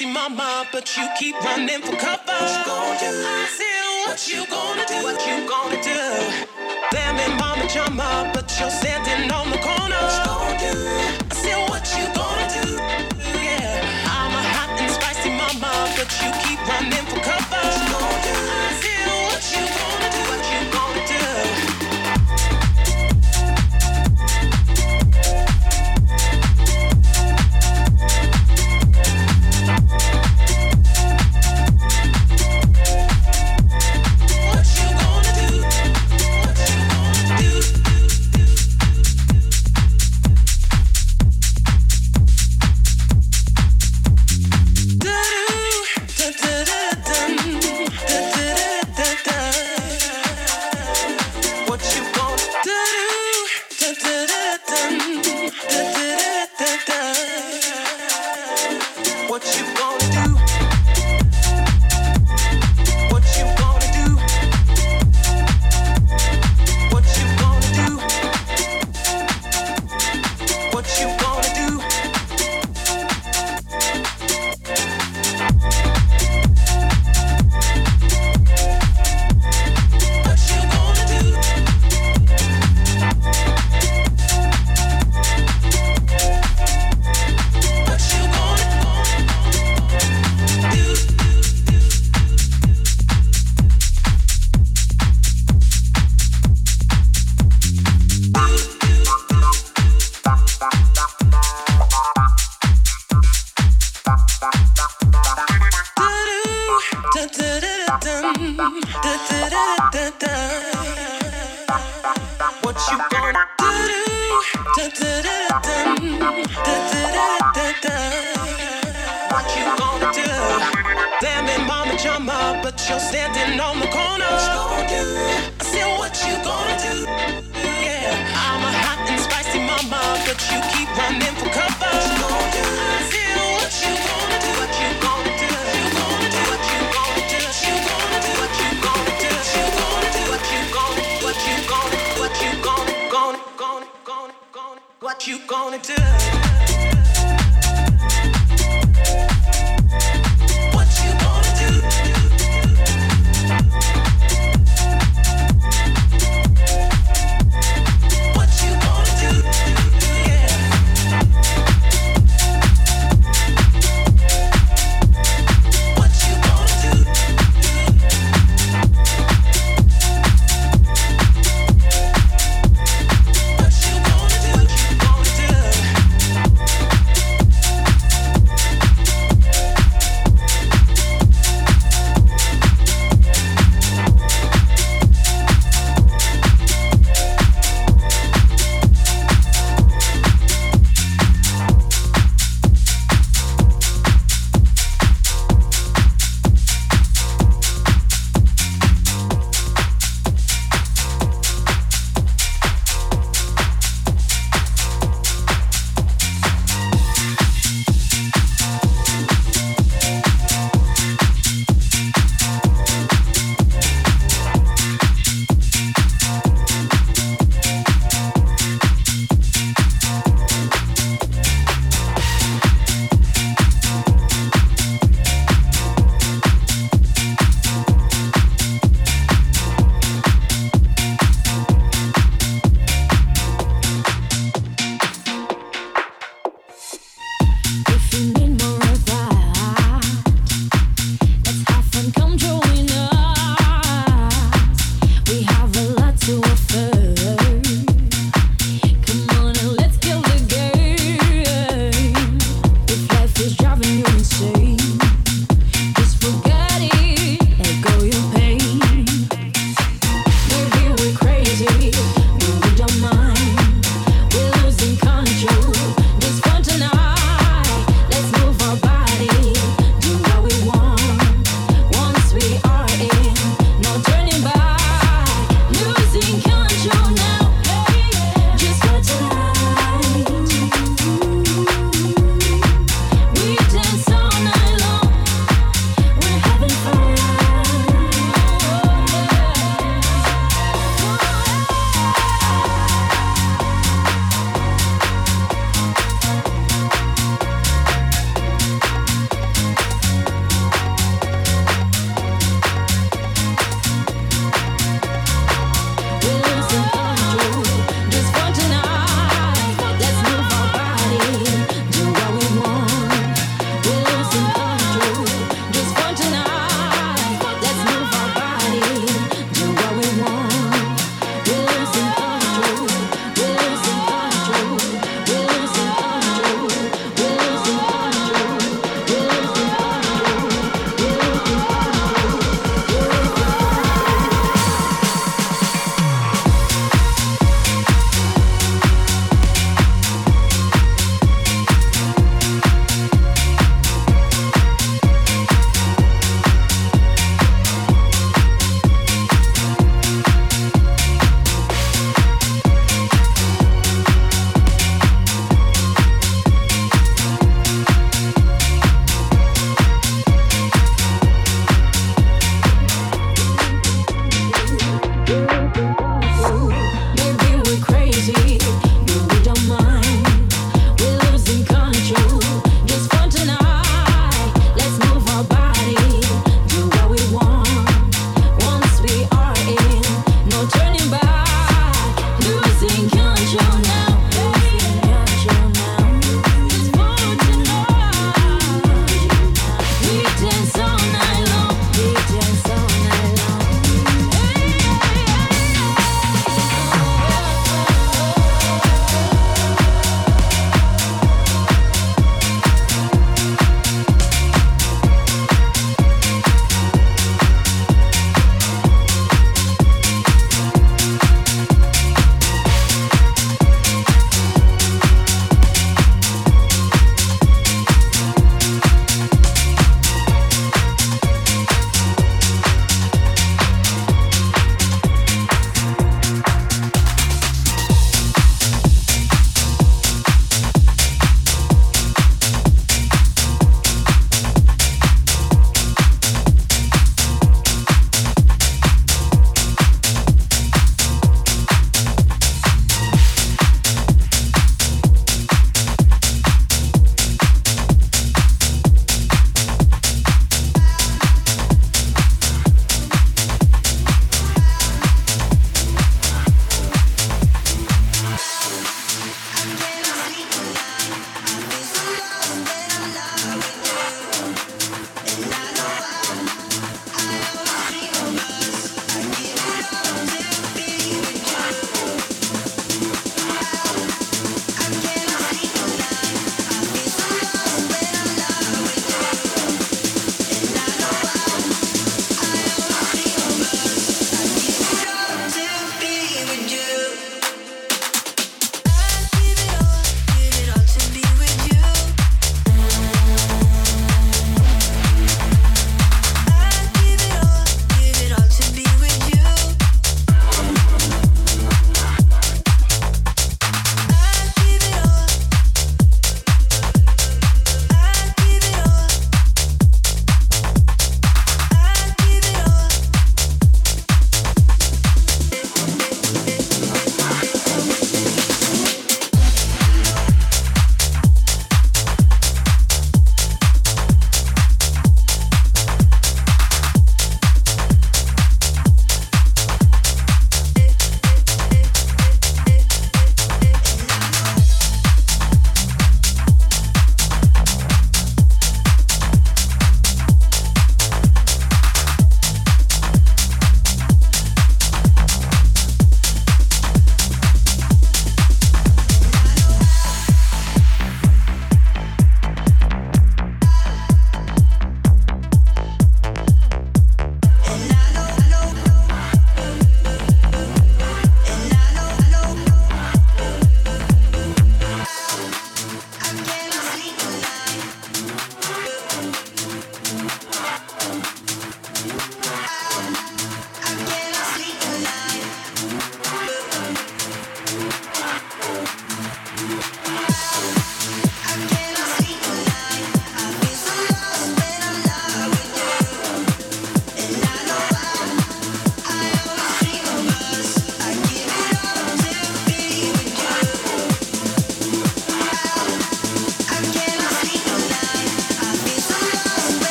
sassy mama, but you keep running for cover. What you gonna do? I said, what, you gonna, do? What you gonna do? Damn it, mama chama, but you're standing on the corner. What you gonna do? I said, what you gonna do? Yeah, I'm a hot and spicy mama, but you keep running for cover.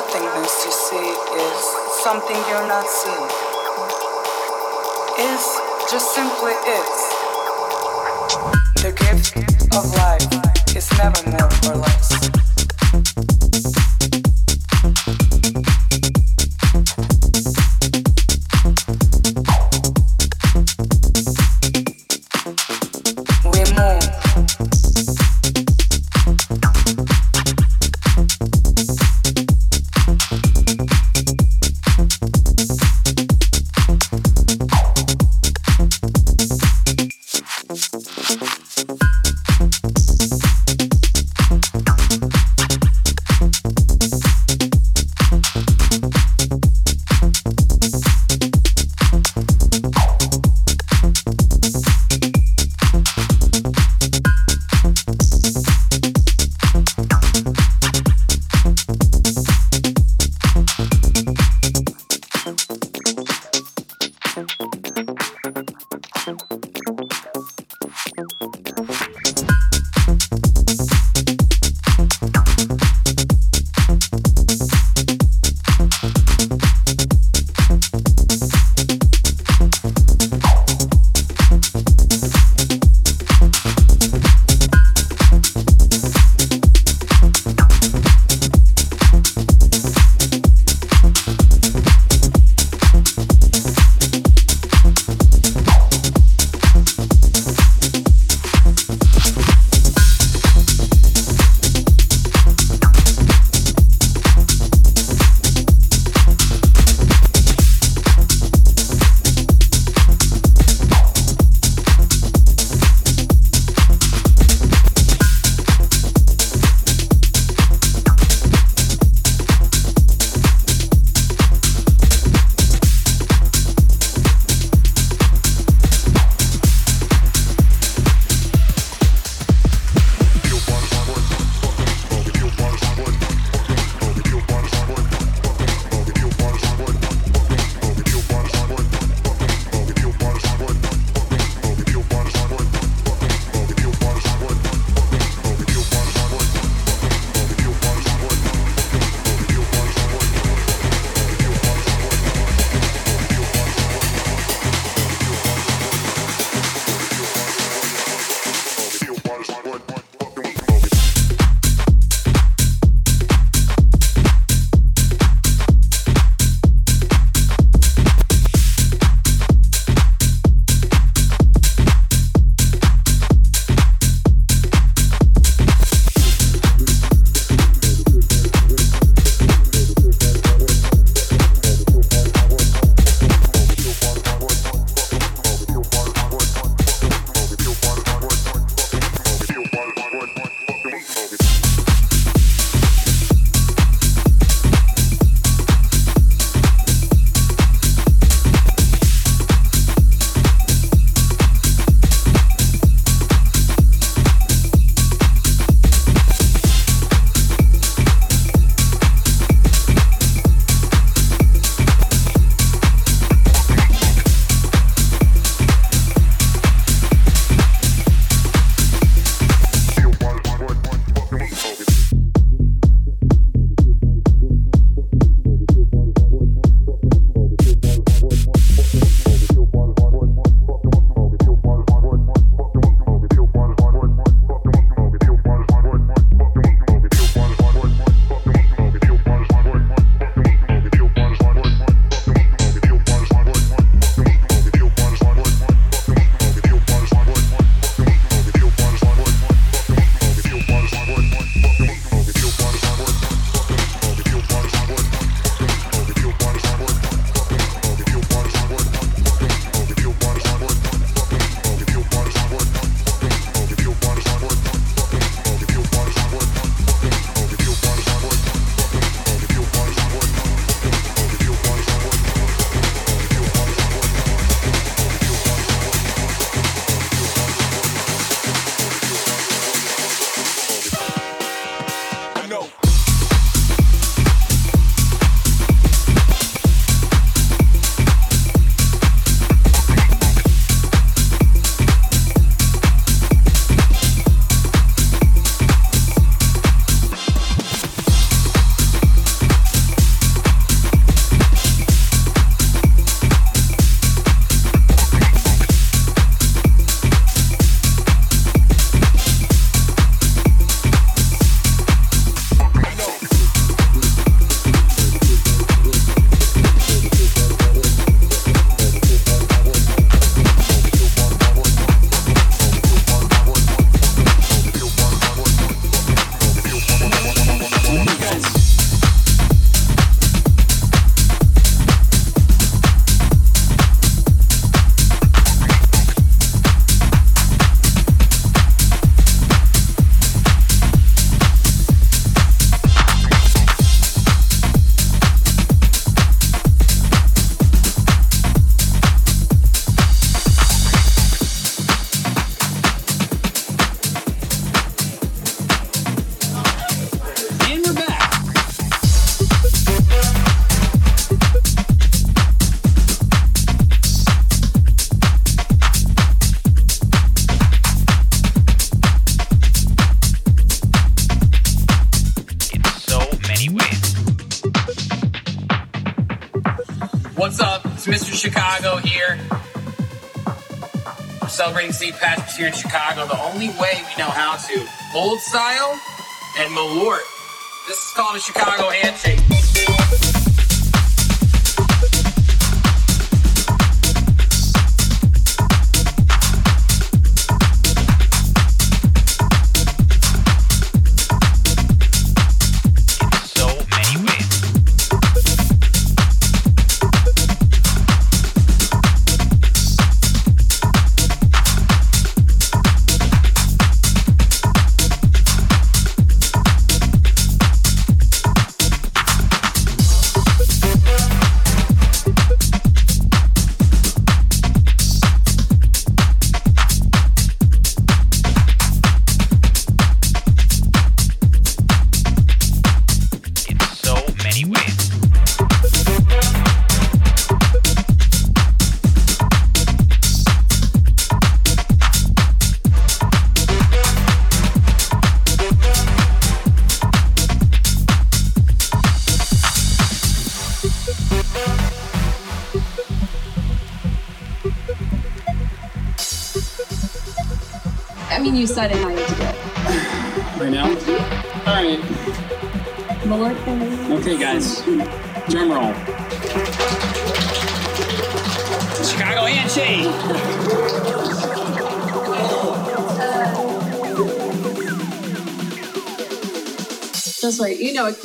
nothingness you see is something you're not seeing, is just simply is.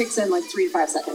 Kicks in like three to five seconds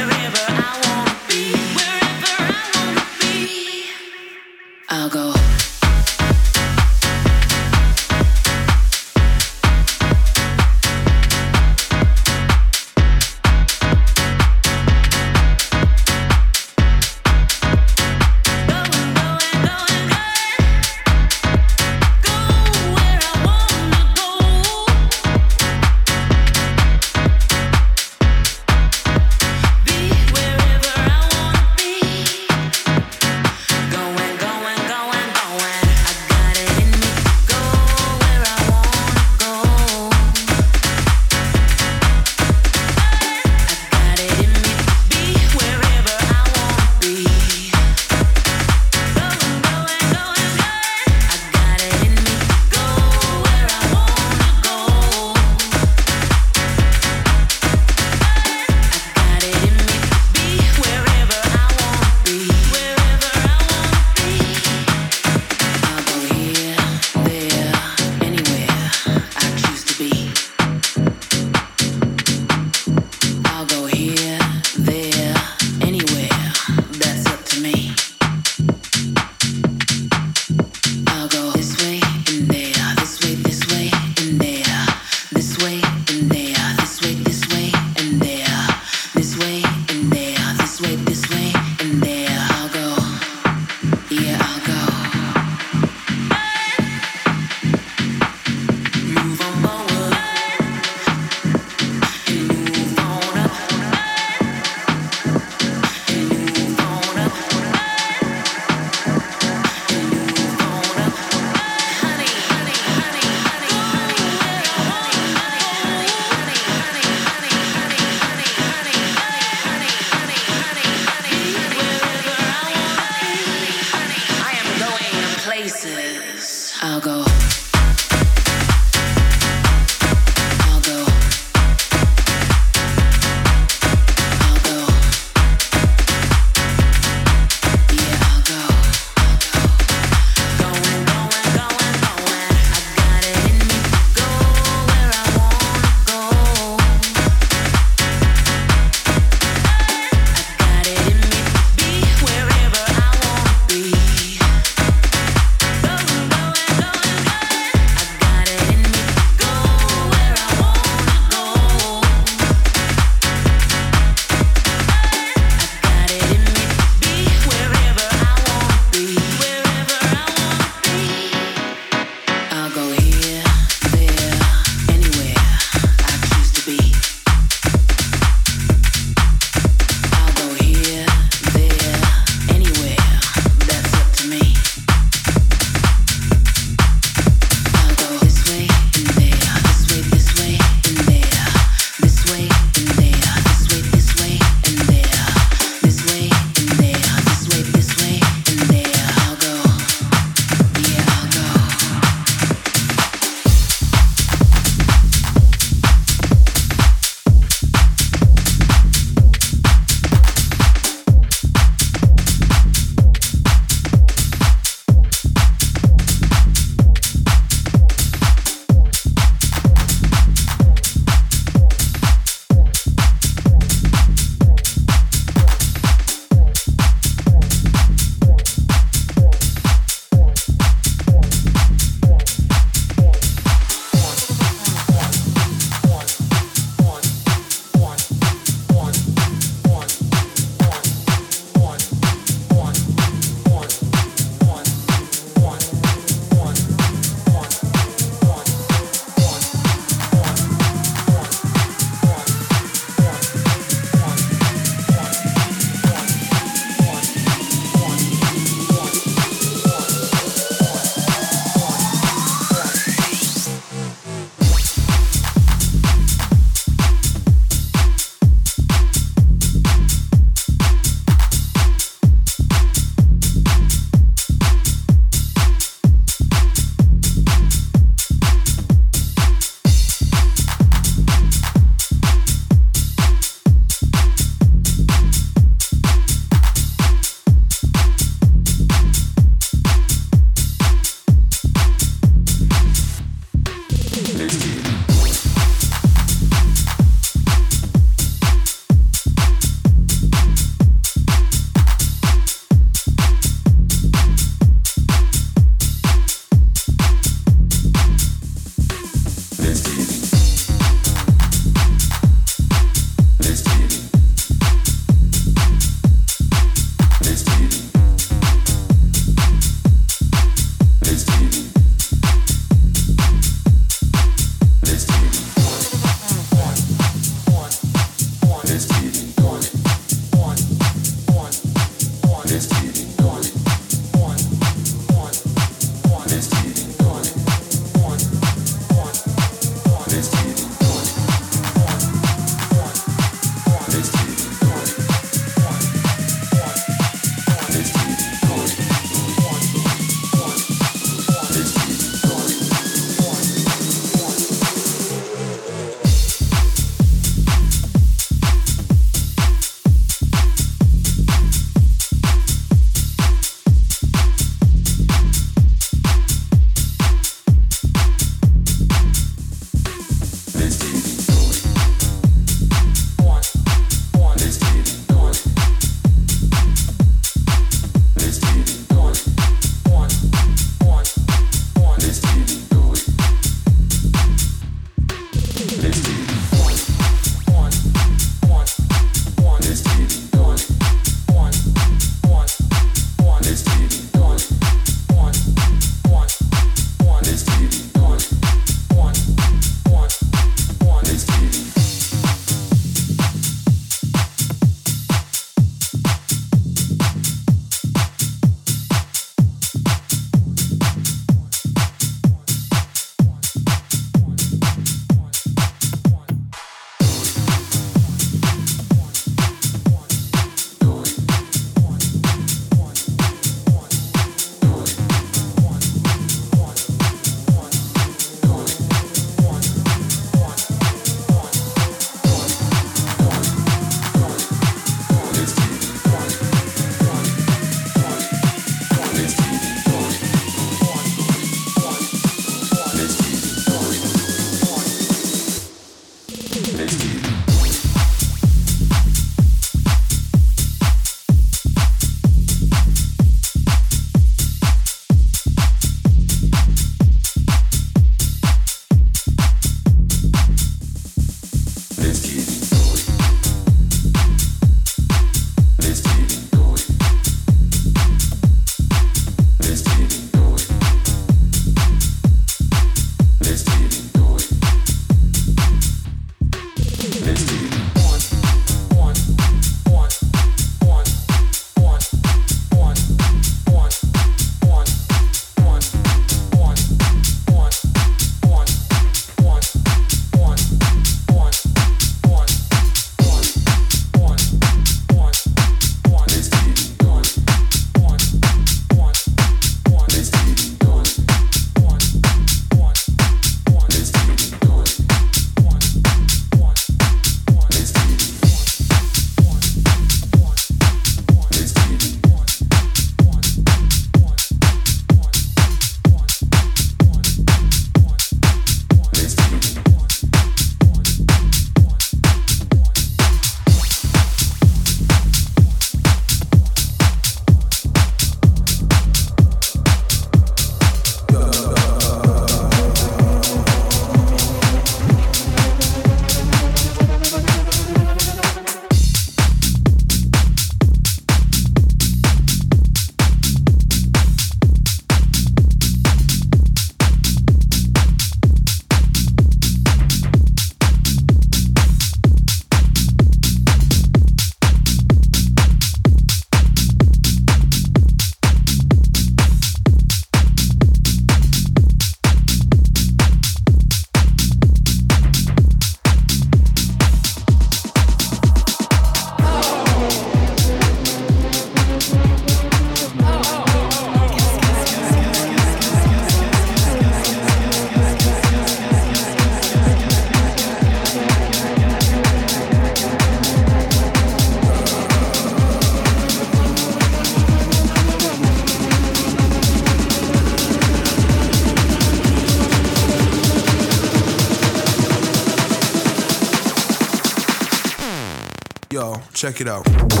check it out.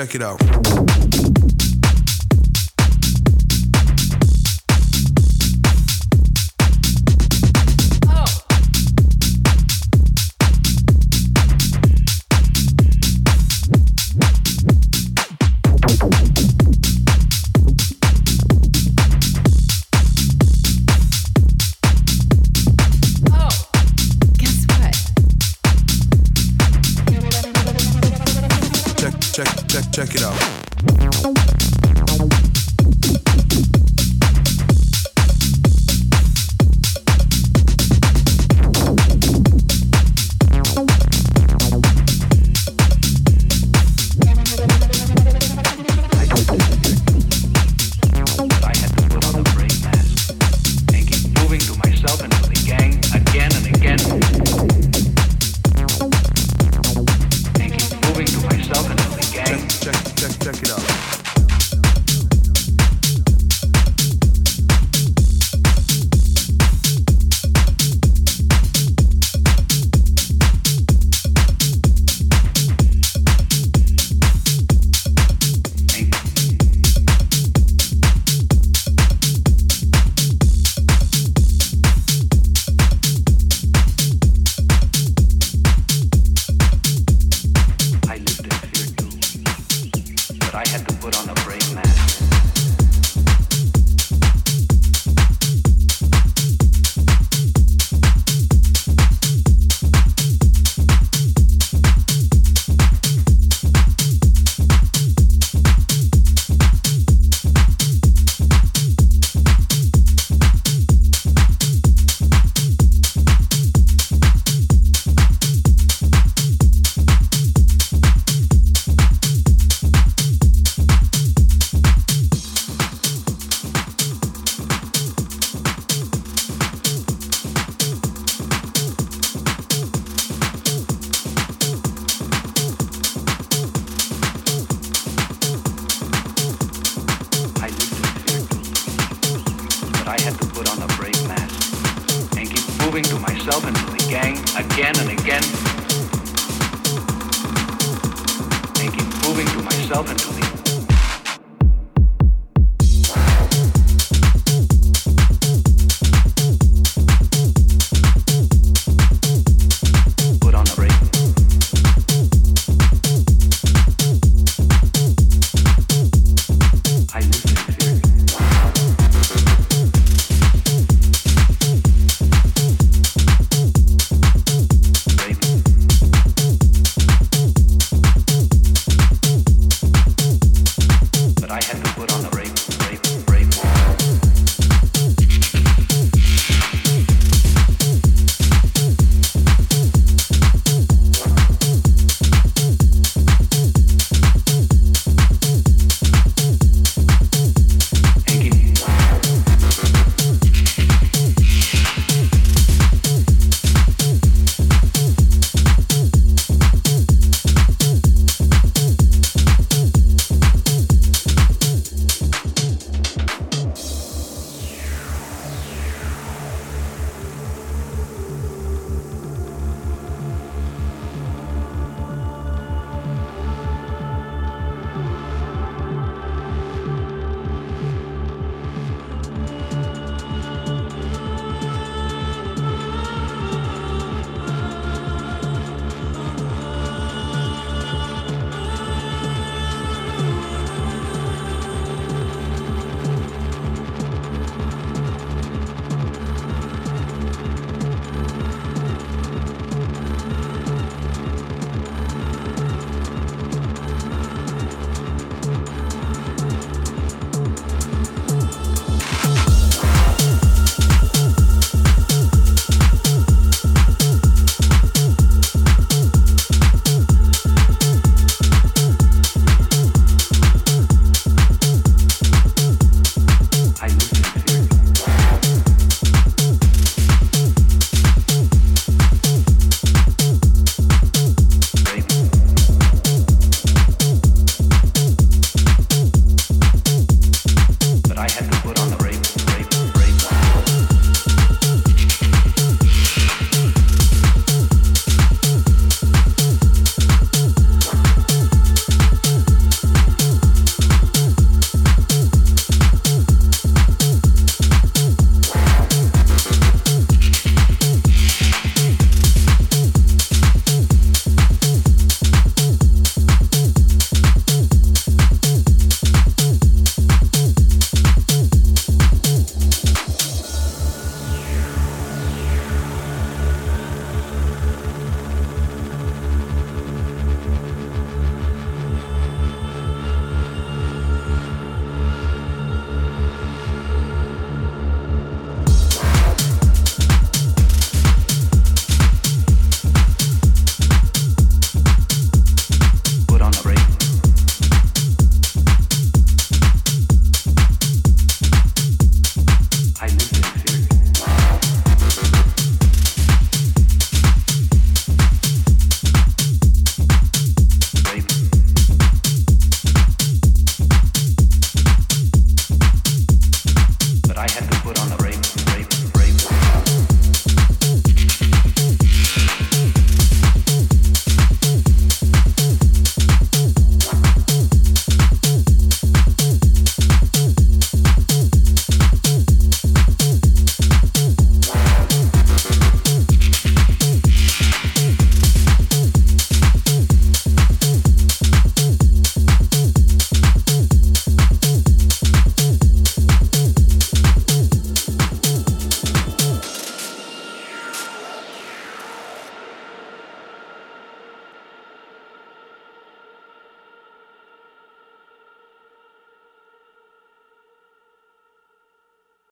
Check it out.